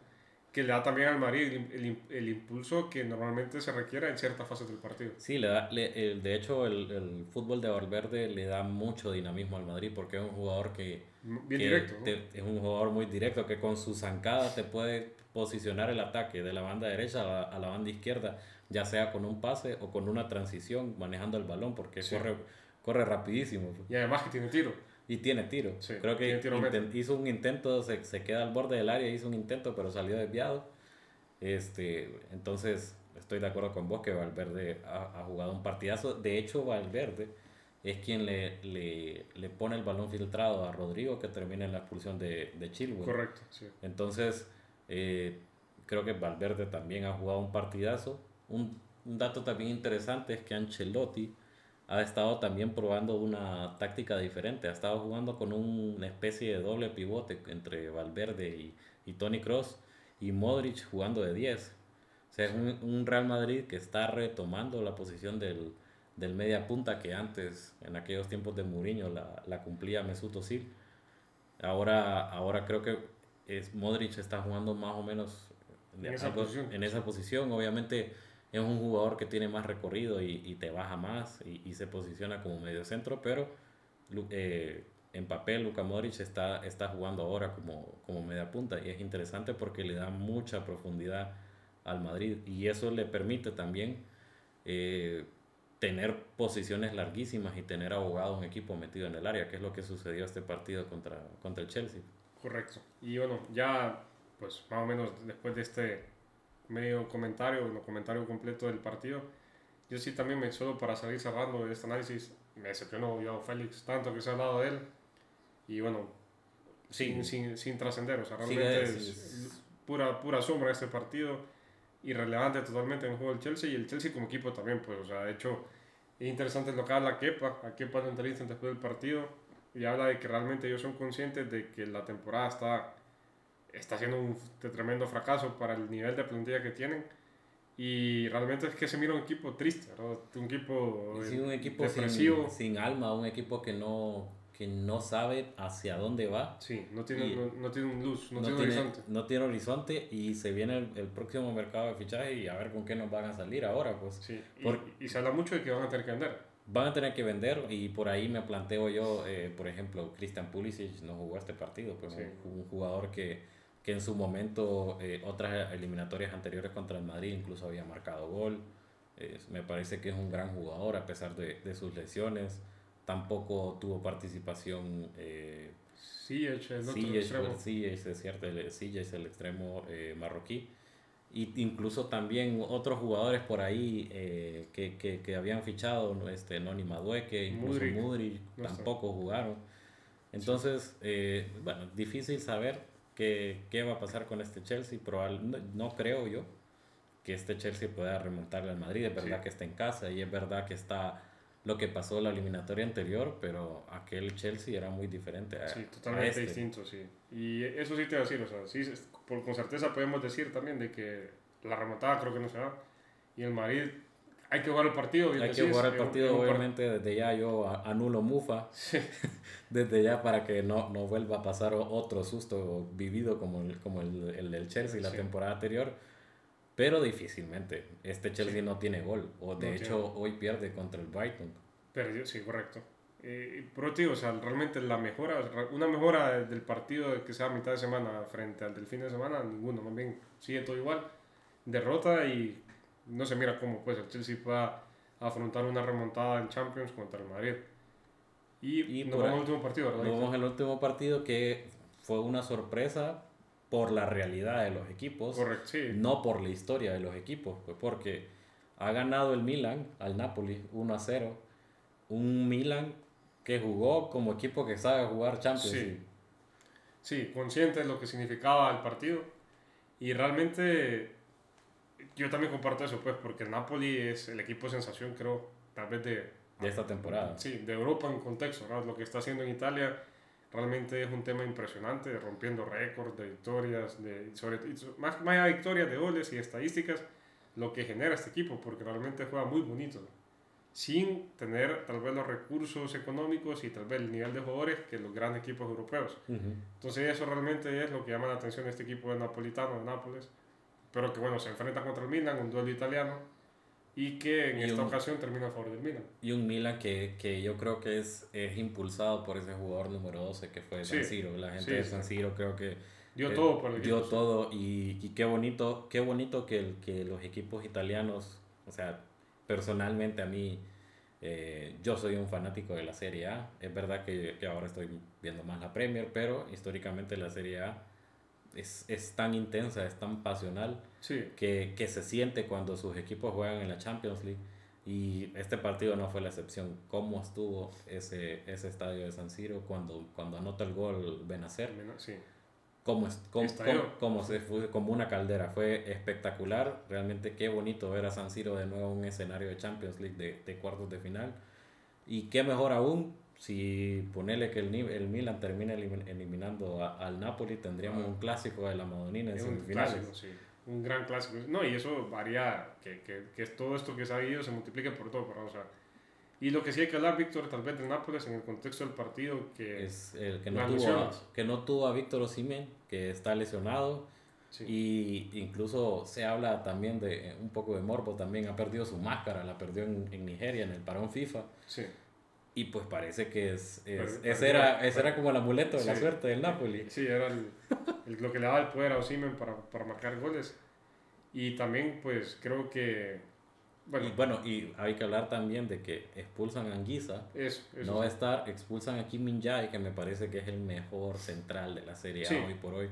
que le da también al Madrid el, el, impulso que normalmente se requiere en ciertas fases del partido. Sí, le da, le, el, de hecho el, el, fútbol de Valverde le da mucho dinamismo al Madrid porque es un jugador que... Bien directo. es un jugador muy directo que con su zancada te puede posicionar el ataque de la banda derecha a la, a la banda izquierda ya sea con un pase o con una transición manejando el balón, porque corre, corre rapidísimo. Y además que tiene tiro. Y tiene tiro. Creo que hizo un intento, se, se, queda al borde del área, hizo un intento, pero salió desviado. Este, entonces, estoy de acuerdo con vos que Valverde ha, ha jugado un partidazo. De hecho, Valverde es quien le, le, le, pone el balón filtrado a Rodrigo que termina en la expulsión de, de Chilwell. Correcto, sí. Entonces, eh, creo que Valverde también ha jugado un partidazo. Un, un, dato también interesante es que Ancelotti ha estado también probando una táctica diferente. Ha estado jugando con una especie de doble pivote entre Valverde y, y Tony Cross y Modric jugando de 10. O sea, es un, un, Real Madrid que está retomando la posición del, del media punta que antes, en aquellos tiempos de Mourinho, la, la cumplía Mesut Özil. Ahora, ahora creo que es, Modric está jugando más o menos En esa posición. en esa posición. Obviamente es un jugador que tiene más recorrido y, y te baja más y, y se posiciona como medio centro, pero Lu- eh, en papel Luka Modric está, está jugando ahora como, como media punta y es interesante porque le da mucha profundidad al Madrid y eso le permite también eh, tener posiciones larguísimas y tener abogado un equipo metido en el área, que es lo que sucedió este partido contra, contra el Chelsea. Correcto. Y bueno, ya pues más o menos después de este medio comentario, no comentario completo del partido, yo sí también me solo para salir cerrando de este análisis, me decepcionó Joao Félix, tanto que se ha hablado de él, y bueno, sin, sin, sin trascender, o sea, Sí, realmente es- es, es- pura, pura sombra este partido, irrelevante totalmente en el juego del Chelsea, y el Chelsea como equipo también, pues, o sea, de hecho, es interesante lo que habla Kepa, a Kepa lo entrevistan después del partido, y habla de que realmente ellos son conscientes de que la temporada está, está siendo un tremendo fracaso para el nivel de plantilla que tienen. Y realmente es que se mira un equipo triste, ¿verdad? un equipo, Sí, un equipo sin, depresivo. sin alma, un equipo que no, que no sabe hacia dónde va. Sí, no tiene, Y- no, no tiene un luz, no, no, tiene, tiene, horizonte. no tiene horizonte y se viene el, el próximo mercado de fichaje y a ver con qué nos van a salir ahora. Pues Sí, y, y se habla mucho de que van a tener que vender. van a tener que vender y por ahí me planteo yo, eh, por ejemplo, Christian Pulisic no jugó este partido, pues Sí. un, un jugador que, que en su momento, eh, otras eliminatorias anteriores contra el Madrid incluso había marcado gol. Eh, me parece que es un gran jugador a pesar de, de sus lesiones. Tampoco tuvo participación eh, Sí, el otro es, extremo. es cierto, el- sí, es el extremo eh, marroquí. Y incluso también otros jugadores por ahí eh, que, que, que habían fichado, este, Noni Madueque, incluso Mudryk, Mudryk, no tampoco jugaron. Entonces, eh, bueno, difícil saber qué, qué va a pasar con este Chelsea. Probable, no, no creo yo que este Chelsea pueda remontarle al Madrid. Es verdad Sí. que está en casa y es verdad que está lo que pasó la eliminatoria anterior, pero aquel Chelsea era muy diferente a, Sí, a totalmente este. distinto, sí. Y eso sí te voy a decir, o sea, sí, por, con certeza podemos decir también de que la remontada creo que no se da. Y el Madrid, hay que jugar el partido. bien Hay que decís, jugar el partido, obviamente, desde ya yo anulo Mufa, desde ya para que no, no vuelva a pasar otro susto vivido como el, como el, el del Chelsea la Sí. temporada anterior, pero difícilmente. Este Chelsea Sí. no tiene gol, o de No hecho tiene. hoy pierde contra el Brighton. Perdió, sí, correcto. Eh, pero tío, o sea, realmente la mejora, una mejora del partido que sea a mitad de semana frente al del fin de semana, ninguno, más bien sigue todo igual. Derrota y no se mira cómo pues el Chelsea pueda afrontar una remontada en Champions contra el Madrid. Y, Y nos vamos al último partido, ¿verdad? Nos vemos el último partido que fue una sorpresa por la realidad de los equipos. Correcto, sí. no por la historia de los equipos, pues porque ha ganado el Milan al Napoli 1 a 0. Un Milan que jugó como equipo que sabe jugar Champions Sí. Sí, consciente de lo que significaba el partido. Y realmente yo también comparto eso, pues, porque el Napoli es el equipo sensación, creo, tal vez de, de esta temporada. Sí, de Europa en contexto, ¿no? Lo que está haciendo en Italia realmente es un tema impresionante, rompiendo récords de victorias, de, sobre, más, más allá de victorias, de goles y estadísticas, lo que genera este equipo, porque realmente juega muy bonito, sin tener tal vez los recursos económicos y tal vez el nivel de jugadores que los grandes equipos europeos. Ujú. Entonces eso realmente es lo que llama la atención de este equipo de napolitano de Nápoles, pero que bueno, se enfrenta contra el Milan, un duelo italiano, y que en Y esta un- ocasión termina a favor del Milan. Y un Milan que, que yo creo que es, es impulsado por ese jugador número 12 que fue Sí. San Siro. La gente Sí, de. San Siro creo que Dio eh, todo por el dio equipo. todo y, y qué bonito qué bonito que, que los equipos italianos o sea personalmente a mí eh, yo soy un fanático de la Serie A es verdad que, que ahora estoy viendo más la Premier pero históricamente la Serie A es, es tan intensa es tan pasional Sí, que, que se siente cuando sus equipos juegan en la Champions League y este partido no fue la excepción cómo estuvo ese, ese estadio de San Siro cuando, cuando anota el gol Benacer sí. como, como, como se fue como una caldera. Fue espectacular. Realmente qué bonito ver a San Siro de nuevo en un escenario de Champions League de, de cuartos de final. Y qué mejor aún si ponerle que el, el Milan termina elimin- eliminando a- al Napoli, tendríamos Ah. un clásico de la Madonina en Es un semifinales. clásico, sí. Un gran clásico. No, y eso varía, que, que, que todo esto que se ha ido se multiplique por todo, o sea, Y lo que sí hay que hablar, Víctor, tal vez del Nápoles en el contexto del partido, que es el que no, tuvo a, que no tuvo a Víctor Osimhen, que está lesionado. Y incluso se habla también de un poco de morbo, también ha perdido su máscara, la perdió en, en Nigeria, en el parón FIFA. Sí. Y pues parece que es, ese, era, ese era como el amuleto de la suerte del Napoli. Sí, era el, lo que le daba el poder a Osimhen para, para marcar goles. Y también pues creo que bueno, y, bueno, y hay que hablar también de que expulsan a Anguisa. no va a estar, expulsan a Kim Min Jae, que me parece que es el mejor central de la Serie A hoy por hoy.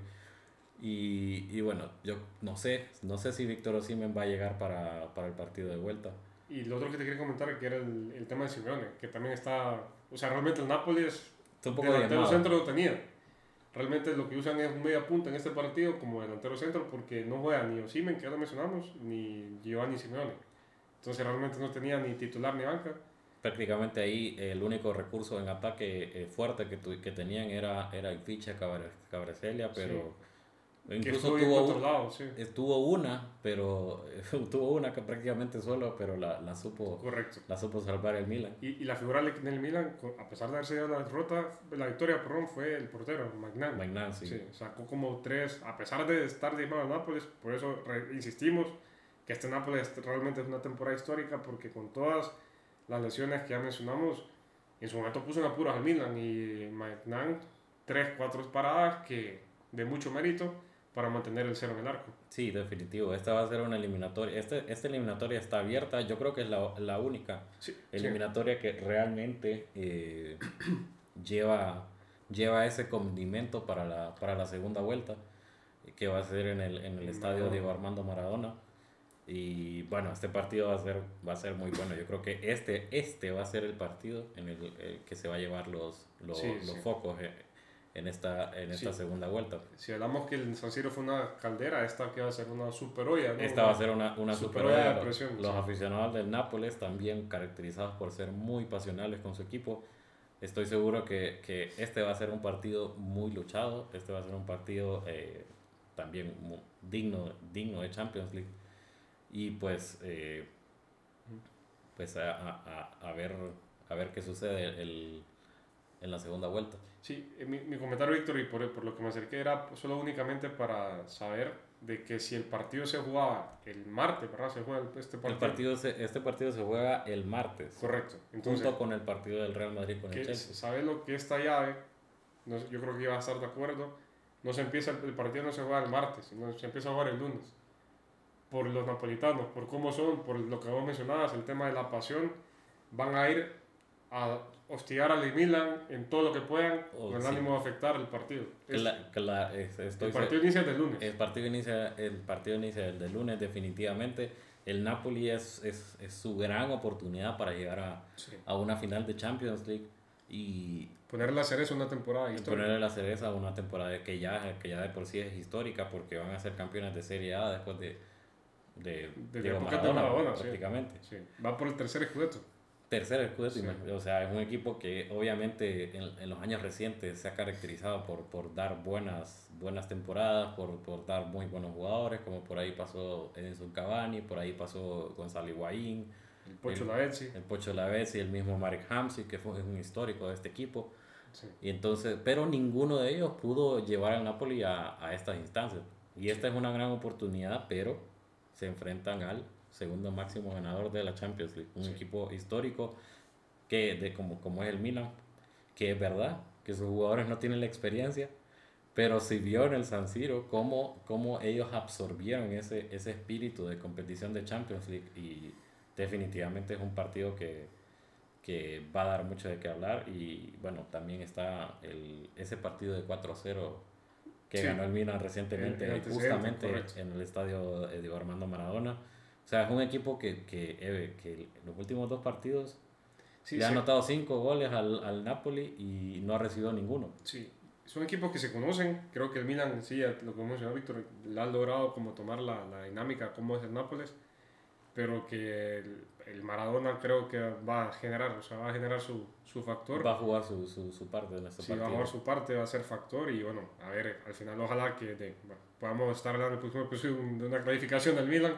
Y, y, bueno, yo no sé, no sé si Víctor Osimhen va a llegar para, para, el partido de vuelta. Y lo otro que te quería comentar que era el, el tema de Simeone, que también está, o sea, realmente el Napoli es un poco delantero centro lo tenía. Realmente lo que usan es un media punta en este partido como delantero centro porque no juega ni Osimhen, que ya lo mencionamos, ni Giovanni Simeone. Entonces realmente no tenía ni titular ni banca. Prácticamente ahí el único recurso en ataque eh, fuerte que, que tenían era, era el ficha Cabreselia, pero incluso tuvo, estuvo una, pero tuvo una que prácticamente solo, pero la, la supo Correcto. la supo salvar el Milan. Y, y la figura del Milan, a pesar de haberse dado la derrota, la victoria, perdón, fue el portero, Magnan. Magnan, sí. Sacó como tres, a pesar de estar de a Nápoles, por eso insistimos que este Nápoles realmente es una temporada histórica porque con todas las lesiones que ya mencionamos, en su momento puso en apuros al Milan y Magnan, tres, cuatro paradas que de mucho mérito para mantener el cero en el arco. Sí, definitivo. Esta va a ser una eliminatoria. Este, esta eliminatoria está abierta. Yo creo que es la, la única eliminatoria que realmente eh, lleva, lleva ese condimento para la, para la segunda vuelta, que va a ser en el, en el estadio Diego Armando Maradona. Y bueno, este partido va a ser, va a ser muy bueno. Yo creo que este, este va a ser el partido en el, que se va a llevar los, los, los focos eh, en esta, en esta segunda vuelta. Si hablamos que el San Siro fue una caldera, esta que va a ser una super olla. Esta va a ser una, una super, olla. De presión, los, aficionados del Nápoles también caracterizados por ser muy pasionales con su equipo. Estoy seguro que, que este va a ser un partido muy luchado. Este va a ser un partido eh, también digno, digno de Champions League y pues, eh, pues a, a, a, ver, a ver qué sucede el, en la segunda vuelta. Sí, eh, mi, mi comentario, Víctor, y por, por, lo que me acerqué era solo únicamente para saber de que si el partido se jugaba el martes, ¿verdad? Se juega este partido. El partido este partido se juega el martes. Correcto. Entonces, junto con el partido del Real Madrid con el Chelsea. ¿Sabes lo que esta llave? No, yo creo que iba a estar de acuerdo. No se empieza, el partido no se juega el martes, sino se empieza a jugar el lunes por los napolitanos, por cómo son, por lo que vos mencionabas, el tema de la pasión, van a ir a hostigar al Milan en todo lo que puedan oh, con el ánimo de afectar el partido. el partido inicia el lunes. El partido inicia el partido inicia el del lunes definitivamente. El Napoli es, es, es su gran oportunidad para llegar a, a, una final de Champions League y ponerle la cereza a una temporada histórica. Ponerle la cereza a una temporada que ya, que ya de por sí es histórica porque van a ser campeones de Serie A después de de, de, de Maradona, prácticamente. Sí, Va por el tercer escudeto. Tercer escudeto, o sea, es un equipo que obviamente en, en, los años recientes se ha caracterizado por, por dar buenas, buenas temporadas, por, por dar muy buenos jugadores, como por ahí pasó Edison Cavani, por ahí pasó Gonzalo Higuaín. El Pocho Lavezzi. El Pocho Lavezzi, el mismo Marek Hamsik, que fue un histórico de este equipo. Y entonces, pero ninguno de ellos pudo llevar al Napoli a, a estas instancias. Y esta es una gran oportunidad, pero se enfrentan al segundo máximo ganador de la Champions League, un equipo histórico que de como, como es el Milan, que es verdad que sus jugadores no tienen la experiencia, pero se vio en el San Siro cómo, cómo ellos absorbieron ese, ese espíritu de competición de Champions League y definitivamente es un partido que, que va a dar mucho de qué hablar y bueno, también está el, ese partido de 4-0 que ganó el Milan recientemente, justamente en el estadio de Armando Maradona. O sea, es un equipo que, que, eh, que los últimos dos partidos le ha anotado cinco goles al, al, Napoli y no ha recibido ninguno. Sí, es un equipo que se conocen. Creo que el Milan, sí, lo que mencionó Víctor, le ha logrado como tomar la, la dinámica, como es el Nápoles pero que el, Maradona creo que va a generar, o sea, va a generar su, su factor. Va a jugar su, su, su parte en este sí, va a jugar su parte, va a ser factor y bueno, a ver, al final ojalá que de, podamos estar hablando de una clarificación del Milan,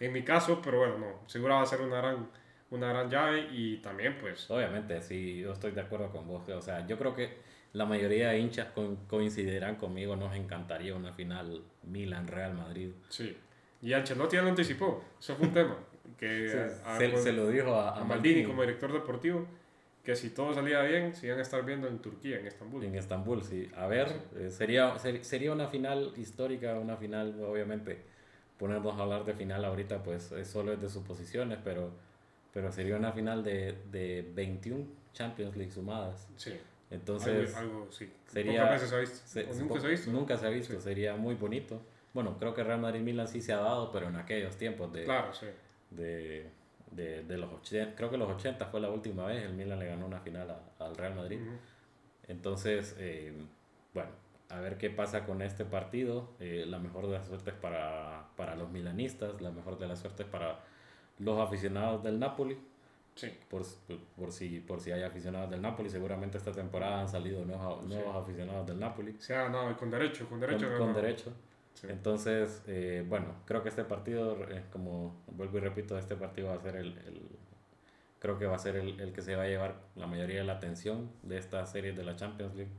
en mi caso, pero bueno, no, seguro va a ser una gran, una gran llave y también pues... Obviamente, sí, yo estoy de acuerdo con vos. O sea, yo creo que la mayoría de hinchas coincidirán conmigo, nos encantaría una final Milan-Real Madrid. Sí, y Ancelotti ya lo anticipó, eso fue un tema. Que se, lo dijo a, a, Maldini, como director deportivo, que si todo salía bien, se iban a estar viendo en Turquía, en Estambul. En Estambul, sí. A ver, eh, sería, sería una final histórica, una final, obviamente, ponernos a hablar de final ahorita, pues es solo es de suposiciones, pero, pero sería una final de, de 21 Champions League sumadas. Sí. Entonces, algo, sí. Sería, veces se ha visto. nunca se ha visto. Nunca se ha visto, sería muy bonito. Bueno, creo que Real Madrid-Milan sí se ha dado, pero en aquellos tiempos de... Claro, sí. De, de, de los 80, creo que los 80 fue la última vez, el Milan le ganó una final al Real Madrid. Entonces, eh, bueno, a ver qué pasa con este partido. Eh, la mejor de las suertes para, para los milanistas, la mejor de las suertes para los aficionados del Napoli. Sí. Por, por, si, por si hay aficionados del Napoli, seguramente esta temporada han salido nuevos, nuevos aficionados del Napoli. Se ha ganado con derecho, con derecho. Con, con derecho. Entonces, eh, bueno, creo que este partido, eh, como vuelvo y repito, este partido va a ser el, el creo que va a ser el, el, que se va a llevar la mayoría de la atención de esta serie de la Champions League.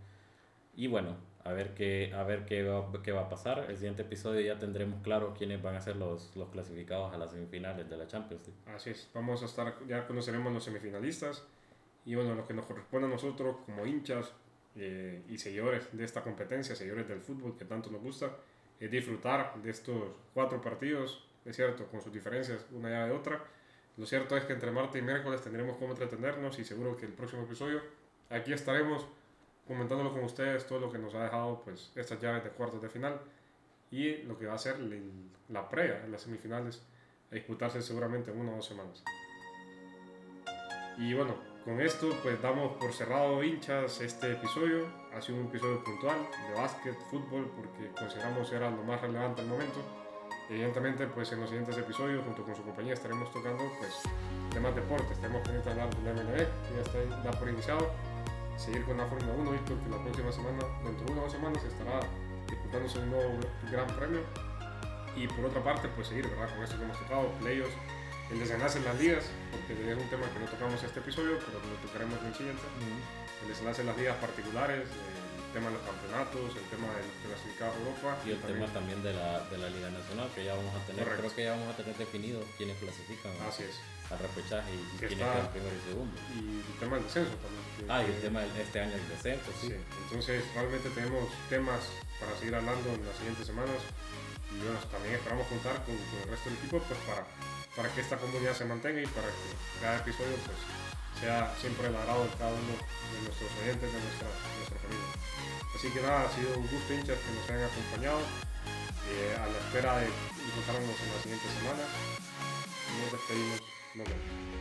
Y bueno, a ver qué, a ver qué va, qué va a pasar. El siguiente episodio ya tendremos claro quiénes van a ser los, los clasificados a las semifinales de la Champions League. Así es, vamos a estar, ya conoceremos los semifinalistas. Y bueno, lo que nos corresponde a nosotros como hinchas eh, y seguidores de esta competencia, seguidores del fútbol que tanto nos gusta, es disfrutar de estos cuatro partidos, es cierto, con sus diferencias una ya de otra. Lo cierto es que entre martes y miércoles tendremos cómo entretenernos y seguro que el próximo episodio aquí estaremos comentándolo con ustedes todo lo que nos ha dejado pues estas llaves de cuartos de final y lo que va a ser la previa las semifinales a disputarse seguramente en una o dos semanas. Y bueno, con esto pues damos por cerrado hinchas este episodio. Ha sido un episodio puntual de básquet, fútbol, porque consideramos era lo más relevante al momento. Evidentemente pues en los siguientes episodios junto con su compañía estaremos tocando pues temas deportes. Tenemos pendiente hablar del MLB, ya está da por iniciado. Seguir con la Fórmula 1, Víctor, que la próxima semana, dentro de unas semanas, estará disputándose un nuevo gran premio. Y por otra parte, pues seguir, ¿verdad? Con esto que hemos tocado, playoffs, el desenlace en las ligas, porque es un tema que no tocamos este episodio, pero lo tocaremos en el siguiente. El desenlace en las ligas particulares, el tema de los campeonatos, el tema del clasificado a Europa. Y el tema también de la, de la Liga Nacional, que ya vamos a tener, creo que ya vamos a tener definido quiénes clasifican Así es. al repechaje y quiénes quedan primero y segundo. Y el tema del descenso también. ah, y el tema de este año del descenso, sí. sí. Entonces, realmente tenemos temas para seguir hablando en las siguientes semanas. Y bueno, también esperamos contar con, con el resto del equipo pues, para para que esta comunidad se mantenga y para que cada episodio pues, sea siempre el agrado de cada uno de nuestros oyentes, de nuestra, nuestra familia. Así que nada, ha sido un gusto hinchas que nos hayan acompañado eh, a la espera de encontrarnos en las siguientes semanas. Nos despedimos. Nos vemos.